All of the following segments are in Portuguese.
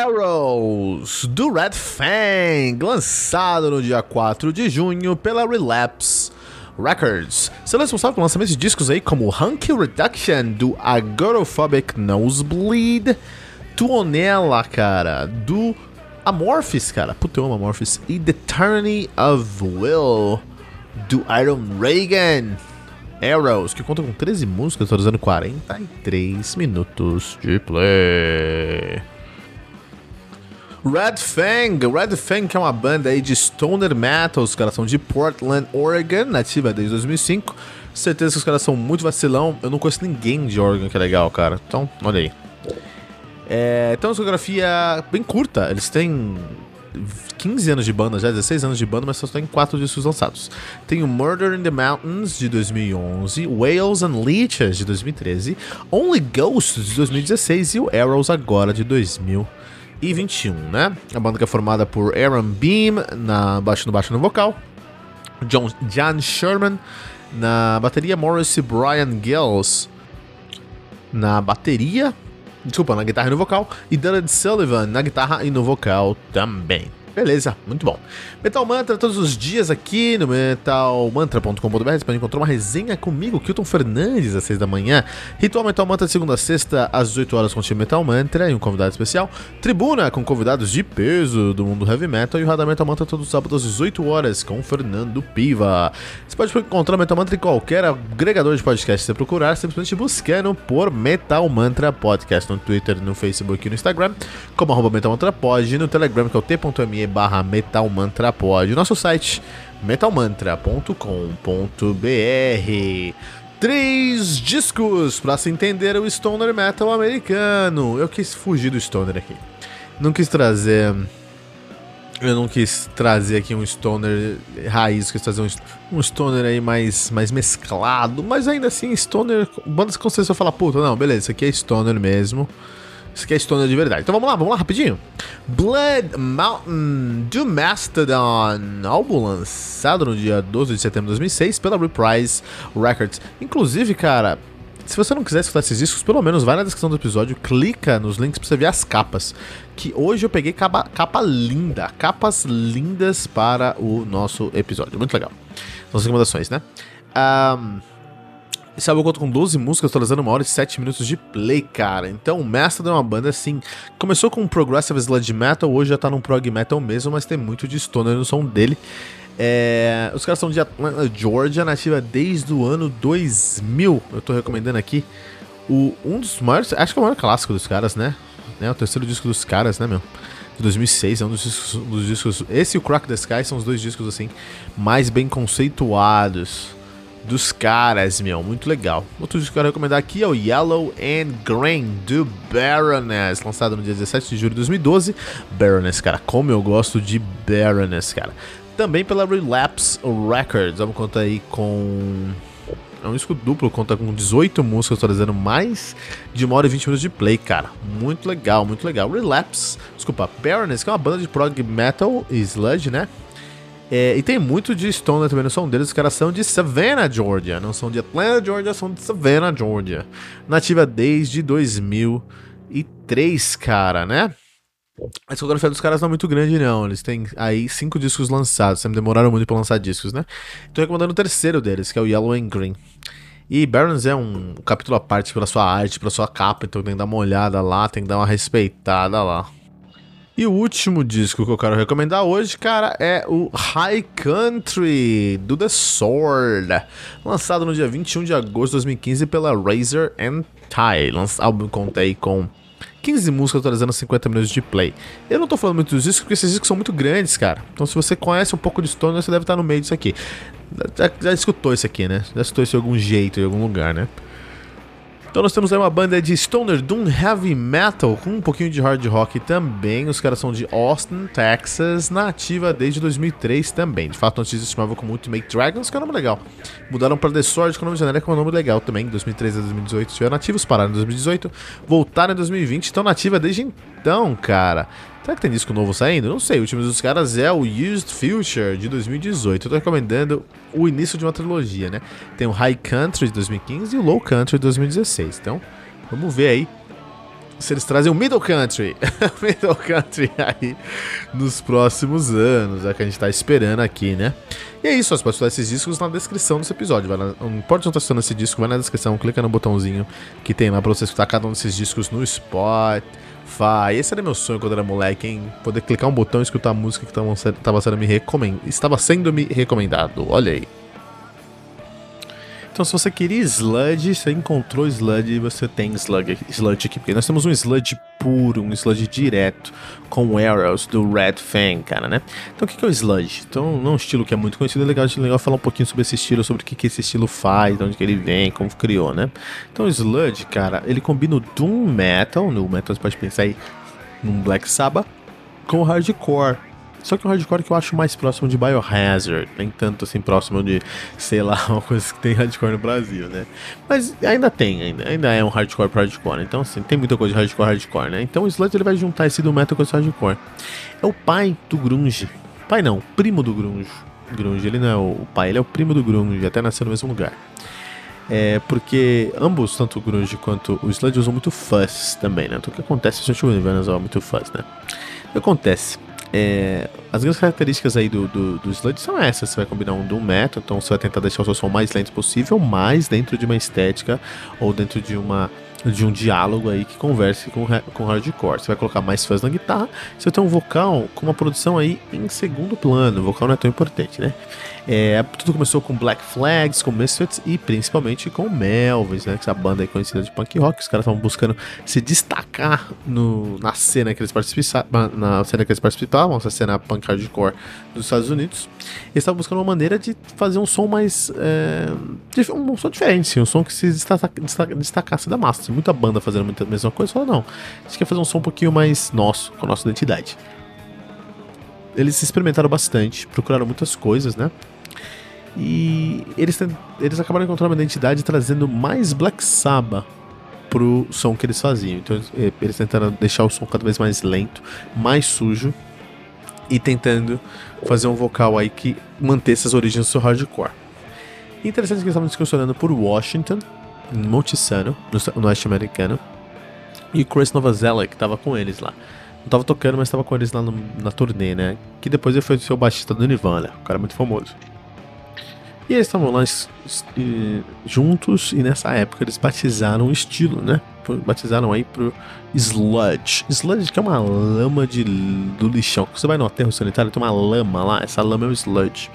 Arrows do Red Fang, lançado no dia 4 de junho pela Relapse Records. Sendo responsável pelo lançamento de discos aí como Hunky Reduction do Agoraphobic Nosebleed, Tuonela, cara, do Amorphis, cara, puta eu amo Amorphis, e The Tyranny of Will do Iron Reagan. Arrows, que conta com 13 músicas, totalizando 43 minutos de play. Red Fang, Red Fang que é uma banda aí de stoner metal, os caras são de Portland, Oregon, nativa desde 2005. Certeza que os caras são muito vacilão, eu não conheço ninguém de Oregon que é legal, cara. Então, olha aí. É, então, uma discografia bem curta, eles têm 15 anos de banda, já 16 anos de banda, mas só tem 4 discos lançados. Tem o Murder in the Mountains de 2011, Whales and Leeches de 2013, Only Ghosts de 2016 e o Arrows agora de 2000 e 21, né? A banda que é formada por Aaron Beam na baixo no baixo no vocal, John, John Sherman na bateria, Morris Brian Gills na bateria, desculpa, na guitarra e no vocal, e Dylan Sullivan na guitarra e no vocal também. Beleza, muito bom. Metal Mantra todos os dias aqui no metalmantra.com.br. Você pode encontrar uma resenha comigo, Kilton Fernandes, às 6 da manhã. Ritual Metal Mantra segunda a sexta, às 18 horas com o time Metal Mantra e um convidado especial. Tribuna com convidados de peso do mundo heavy metal. E o Radar Metal Mantra todos os sábados às 18 horas com Fernando Piva. Você pode encontrar o Metal Mantra em qualquer agregador de podcast que você procurar, simplesmente buscando por Metal Mantra Podcast no Twitter, no Facebook e no Instagram, como arroba Metal Mantra Pod, no Telegram, que é o t.me me barra metalmantrapod, nosso site metalmantra.com.br. Três discos para se entender o stoner metal americano. Eu quis fugir do stoner aqui. Não quis trazer eu não quis trazer aqui um stoner raiz, quis trazer um, um stoner aí mais, mais mesclado, mas ainda assim, stoner, bandas que você falar, puta, não, beleza, isso aqui é stoner mesmo. Isso aqui é stoner de verdade. Então vamos lá, vamos lá rapidinho. Blood Mountain do Mastodon, álbum lançado no dia 12 de setembro de 2006 pela Reprise Records. Inclusive, cara, se você não quiser escutar esses discos, pelo menos vai na descrição do episódio, clica nos links pra você ver as capas. Que hoje eu peguei capa, capa linda, capas lindas para o nosso episódio. Muito legal. São as recomendações, né? Um, esse álbum conta com 12 músicas, totalizando uma hora e 7 minutos de play, cara. Então, o Mastodon é uma banda assim. Começou com um Progressive Sludge Metal, hoje já tá num Prog Metal mesmo, mas tem muito de stoner no som dele. É, os caras são de Atlanta, Georgia, nativa desde o ano 2000. Eu tô recomendando aqui o, um dos maiores, acho que é o maior clássico dos caras, né? É o terceiro disco dos caras, né, meu? De 2006, é um dos discos, um dos discos. Esse e o Crack the Sky são os dois discos assim mais bem conceituados dos caras, meu, muito legal. Outro disco que eu quero recomendar aqui é o Yellow and Green do Baroness, lançado no dia 17 de julho de 2012. Baroness, cara, como eu gosto de Baroness, cara. Também pela Relapse Records, vamos contar aí com é um disco duplo, conta com 18 músicas, atualizando mais de uma hora e 20 minutos de play, cara. Muito legal, muito legal. Relapse, desculpa, Baroness, que é uma banda de prog metal e sludge, né? É, e tem muito de Stoner também no som deles. Os caras são de Savannah, Georgia. Não são de Atlanta, Georgia, são de Savannah, Georgia. Nativa desde 2003, cara, né? A discografia dos caras não é muito grande, não. Eles têm aí cinco discos lançados. Sempre demoraram muito pra lançar discos, né? Tô recomendando o terceiro deles, que é o Yellow and Green. E Barons é um capítulo à parte pela sua arte, pela sua capa, então tem que dar uma olhada lá, tem que dar uma respeitada lá. E o último disco que eu quero recomendar hoje, cara, é o High Country do The Sword, lançado no dia 21 de agosto de 2015 pela Razor and Tie. O álbum com 15 músicas atualizando 50 minutos de play. Eu não tô falando muito dos discos porque esses discos são muito grandes, cara. Então se você conhece um pouco de Stoner, você deve estar no meio disso aqui. Já, já escutou isso aqui, né? Já escutou isso de algum jeito, em algum lugar, né? Então nós temos aí uma banda de stoner doom heavy metal com um pouquinho de hard rock também. Os caras são de Austin, Texas, na desde 2003 também. De fato, antes disso chamavam como Ultimate Dragons, que é um nome legal. Mudaram para The Sword, que é um nome genérico, é um nome legal também. 2013 a 2018 estiveram nativos, pararam em 2018, voltaram em 2020, estão nativa desde então, cara. Será que tem disco novo saindo? Não sei. O último dos caras é o Used Future de 2018. Eu tô recomendando o início de uma trilogia, né? Tem o High Country de 2015 e o Low Country de 2016. Então, vamos ver aí se eles trazem o Middle Country. Middle Country aí nos próximos anos. É o que a gente tá esperando aqui, né? E é isso, você pode esses discos na descrição desse episódio. Vai não importa onde tá assistindo esse disco, vai na descrição, clica no botãozinho que tem lá pra você escutar cada um desses discos no Spotify Spotify. Esse era meu sonho quando era moleque, hein? Poder clicar um botão e escutar a música que estava sendo me recomendado. Estava sendo me recomendado. Olha aí. Então, se você queria sludge, você encontrou sludge e você tem sludge, sludge aqui. Porque nós temos um sludge puro, um sludge direto, com arrows do Red Fang, cara, né? Então, o que é o sludge? Então, não é um estilo que é muito conhecido, é legal, é legal falar um pouquinho sobre esse estilo, sobre o que, que esse estilo faz, de onde que ele vem, como criou, né? Então, o sludge, cara, ele combina o doom metal, no metal você pode pensar aí num Black Sabbath, com o hardcore. Só que o hardcore que eu acho mais próximo de Biohazard, nem tanto assim próximo de, sei lá, uma coisa que tem hardcore no Brasil, né? Mas ainda tem, ainda, ainda é um hardcore pro hardcore, então assim, tem muita coisa de hardcore hardcore, né? Então o Sludge ele vai juntar esse do metal com esse hardcore. É o pai do grunge. Pai não, primo do grunge. Grunge, ele não é o pai, ele é o primo do grunge, até nasceu no mesmo lugar. É porque ambos, tanto o grunge quanto o sludge, usam muito fuzz também, né? Então o que acontece se o Steve usar muito fuzz, né? O que acontece? É, as grandes características aí do, do, do Sludge são essas. Você vai combinar um Doom Metal, então você vai tentar deixar o seu som mais lento possível, mas dentro de uma estética ou dentro de uma de um diálogo aí que converse com, com hardcore. Você vai colocar mais fãs na guitarra, você ter um vocal com uma produção aí em segundo plano. O vocal não é tão importante, né? É, tudo começou com Black Flags, com Misfits e principalmente com Melvins, né? Que essa banda aí conhecida de punk rock. Os caras estavam buscando se destacar no, na cena que eles participavam, na cena que eles participavam, essa cena punk hardcore dos Estados Unidos. Eles estavam buscando uma maneira de fazer um som mais. É, um som diferente, um som que se destacasse da massa. Muita banda fazendo muita mesma coisa, falou, não, a gente quer fazer um som um pouquinho mais nosso, com a nossa identidade eles experimentaram bastante, procuraram muitas coisas, né? E eles, eles acabaram encontrando uma identidade trazendo mais Black Sabbath pro som que eles faziam. Então eh, eles tentaram deixar o som cada vez mais lento, mais sujo e tentando fazer um vocal aí que mantesse as origens do seu hardcore. Interessante que eles estavam discussionando por Washington, em no oeste americano, e Chris Novoselic que estava com eles lá. Não tava tocando, mas tava com eles lá no, na turnê, né? Que depois ele foi o seu baixista do Nirvana, um cara muito famoso. E eles estavam lá juntos e nessa época eles batizaram o estilo, né? Batizaram aí pro sludge. Sludge que é uma lama de, do lixão. Você vai no aterro sanitário, tem uma lama lá, essa lama é o sludge.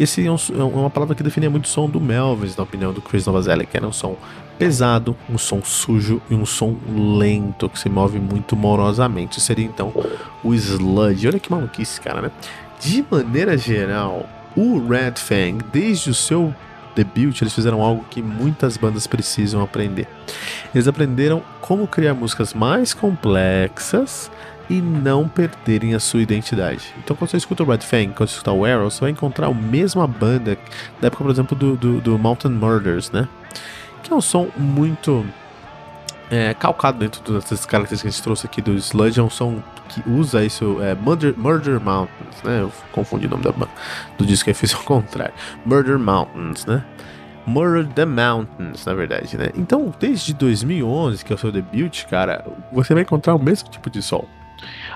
Esse é, um, é uma palavra que definia muito o som do Melvis, na opinião do Chris Novoselic, que era um som pesado, um som sujo e um som lento que se move muito morosamente. Seria então o sludge. Olha que maluquice, cara, né? De maneira geral, o Red Fang, desde o seu debut, eles fizeram algo que muitas bandas precisam aprender. Eles aprenderam como criar músicas mais complexas e não perderem a sua identidade. Então, quando você escuta o Red Fang, quando você escuta o Arrow, você vai encontrar a mesma banda da época, por exemplo, do, do, do Mountain Murders, né? Que é um som muito é, calcado dentro dessas características que a gente trouxe aqui do Sludge, é um som que usa isso, é Murder, Murder Mountains, né? Eu confundi o nome da, do disco e fiz ao contrário. Murder Mountains, né? Murder the Mountains, na verdade, né? Então, desde 2011, que é o seu debut, cara, você vai encontrar o mesmo tipo de som.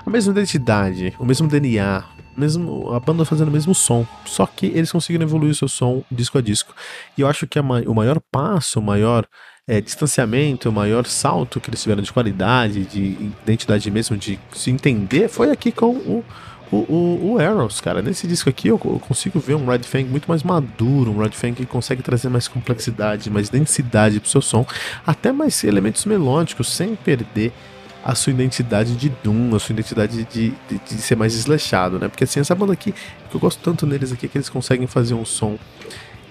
A mesma identidade, o mesmo DNA, mesmo a banda fazendo o mesmo som, só que eles conseguiram evoluir o seu som disco a disco. E eu acho que o maior passo, o maior é, distanciamento, o maior salto que eles tiveram de qualidade, de identidade mesmo, de se entender, foi aqui com o, o, o, o Arrows, cara. Nesse disco aqui eu, eu, consigo ver um Red Fang muito mais maduro, um Red Fang que consegue trazer mais complexidade, mais densidade pro seu som, até mais elementos melódicos, sem perder a sua identidade de Doom, a sua identidade de, de, de ser mais desleixado, né? Porque assim, essa banda aqui, que eu gosto tanto neles aqui, é que eles conseguem fazer um som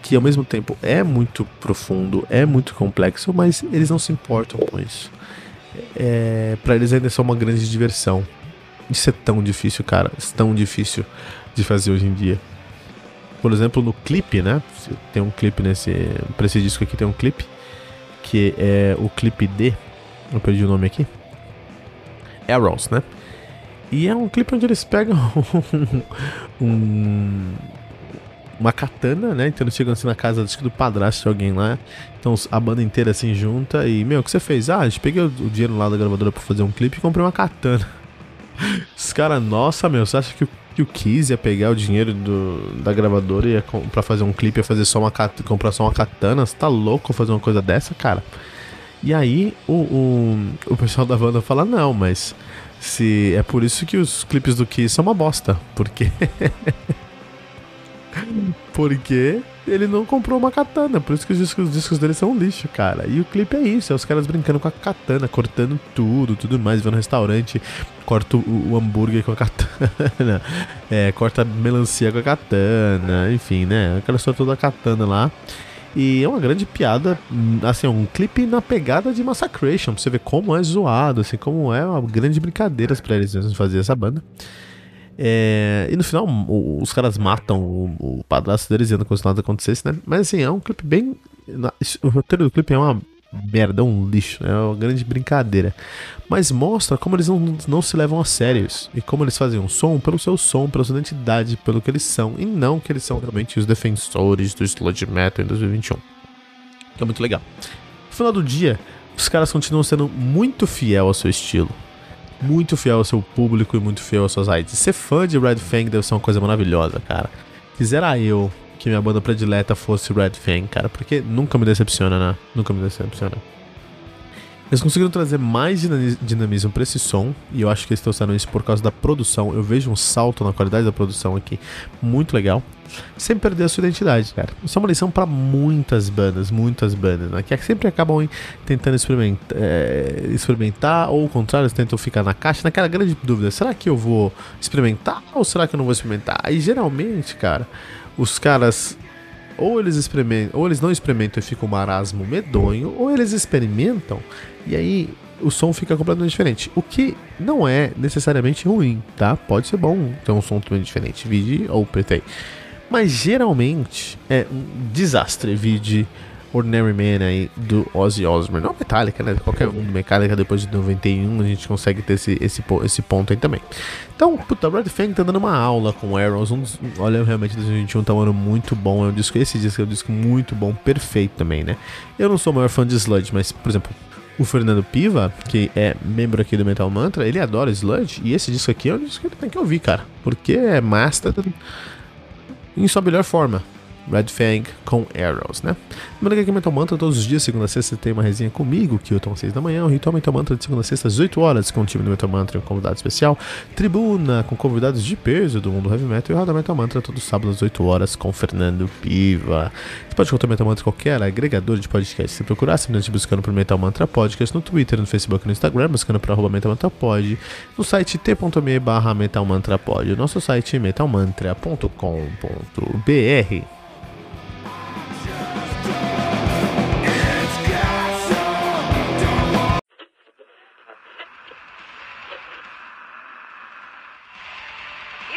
que ao mesmo tempo é muito profundo, é muito complexo, mas eles não se importam com isso. É, para eles ainda é só uma grande diversão. Isso é tão difícil, cara. É tão difícil de fazer hoje em dia. Por exemplo, no clipe, né? Tem um clipe nesse. Pra esse disco aqui tem um clipe. Que é o clipe D. Eu perdi o nome aqui. Arrows, né? E é um clipe onde eles pegam um, uma katana, né? Então eles chegam assim na casa acho que do padrasto de alguém lá. Então a banda inteira assim junta e, meu, o que você fez? Ah, a gente peguei o, dinheiro lá da gravadora pra fazer um clipe e comprei uma katana. Os caras, nossa, meu, você acha que o, que o Kiss ia pegar o dinheiro do, da gravadora e ia pra fazer um clipe ia fazer só uma comprar só uma katana? Você tá louco fazer uma coisa dessa, cara? E aí o, o, o pessoal da banda fala, não, mas se é por isso que os clipes do Kiss são uma bosta, porque porque ele não comprou uma katana, por isso que os discos, os discos dele são um lixo, cara. E o clipe é isso, é os caras brincando com a katana, cortando tudo, tudo mais, vendo no restaurante, corta o, o, hambúrguer com a katana, é, corta a melancia com a katana, enfim, né? Aquela história toda da katana lá. E é uma grande piada, assim, um clipe na pegada de Massacration, pra você ver como é zoado, assim, como é uma grande brincadeira pra eles fazer essa banda. É, e no final, o, os caras matam o, o padrasto deles e como se nada acontecesse, né? Mas assim, é um clipe bem. O roteiro do clipe é uma merda, é um lixo, né? é uma grande brincadeira. Mas mostra como eles não, não se levam a sérios e como eles fazem um som pelo seu som, pela sua identidade, pelo que eles são, e não que eles são realmente os defensores do sludge metal em 2021. Que é muito legal. No final do dia, os caras continuam sendo muito fiel ao seu estilo muito fiel ao seu público e muito fiel às suas raízes. Ser fã de Red Fang deve ser uma coisa maravilhosa, cara. Quisera eu que minha banda predileta fosse Red Fang, cara, porque nunca me decepciona, né? Nunca me decepciona. Eles conseguiram trazer mais dinamismo para esse som, e eu acho que eles trouxeram isso por causa da produção. Eu vejo um salto na qualidade da produção aqui, muito legal, sem perder a sua identidade, cara. Isso é uma lição para muitas bandas, muitas bandas, né? Que sempre acabam tentando experimentar, é, experimentar, ou ao contrário, eles tentam ficar na caixa, naquela grande dúvida: será que eu vou experimentar ou será que eu não vou experimentar? Aí geralmente, cara, os caras ou eles experimentam, ou eles não experimentam e fica um marasmo medonho, ou eles experimentam e aí o som fica completamente diferente. O que não é necessariamente ruim, tá? Pode ser bom ter um som totalmente diferente, vide ou PT. Mas geralmente é um desastre, vide Ordinary Man aí do Ozzy Osbourne. Não Metallica, né? Qualquer um do Metallica depois de 91 a gente consegue ter esse, esse, esse ponto aí também. Então, puta, Red Fang tá dando uma aula com Arrows. Um, olha, realmente 2021 tá um ano muito bom. É um disco, esse disco é um disco muito bom, perfeito também, né? Eu não sou o maior fã de Sludge, mas, por exemplo, o Fernando Piva, que é membro aqui do Metal Mantra, ele adora Sludge. E esse disco aqui é um disco que ele tem que ouvir, cara. Porque é master em sua melhor forma. Red Fang com Arrows, né? Lembrando que aqui Metal Mantra todos os dias, segunda a sexta, tem uma resenha comigo, que eu tomo às 6 da manhã, o Ritual Metal Mantra de segunda a sexta às 8 horas, com o time do Metal Mantra e um convidado especial, Tribuna com convidados de peso do mundo heavy metal e Roda Metal Mantra todo sábado às 8 horas com Fernando Piva. Você pode encontrar Metal Mantra qualquer agregador de podcast. Se procurar, simplesmente buscando por Metal Mantra Podcast no Twitter, no Facebook no Instagram, buscando por arroba Metal Mantra Pod, no site t.me barra Metal Mantra Pod, o nosso site metalmantra.com.br.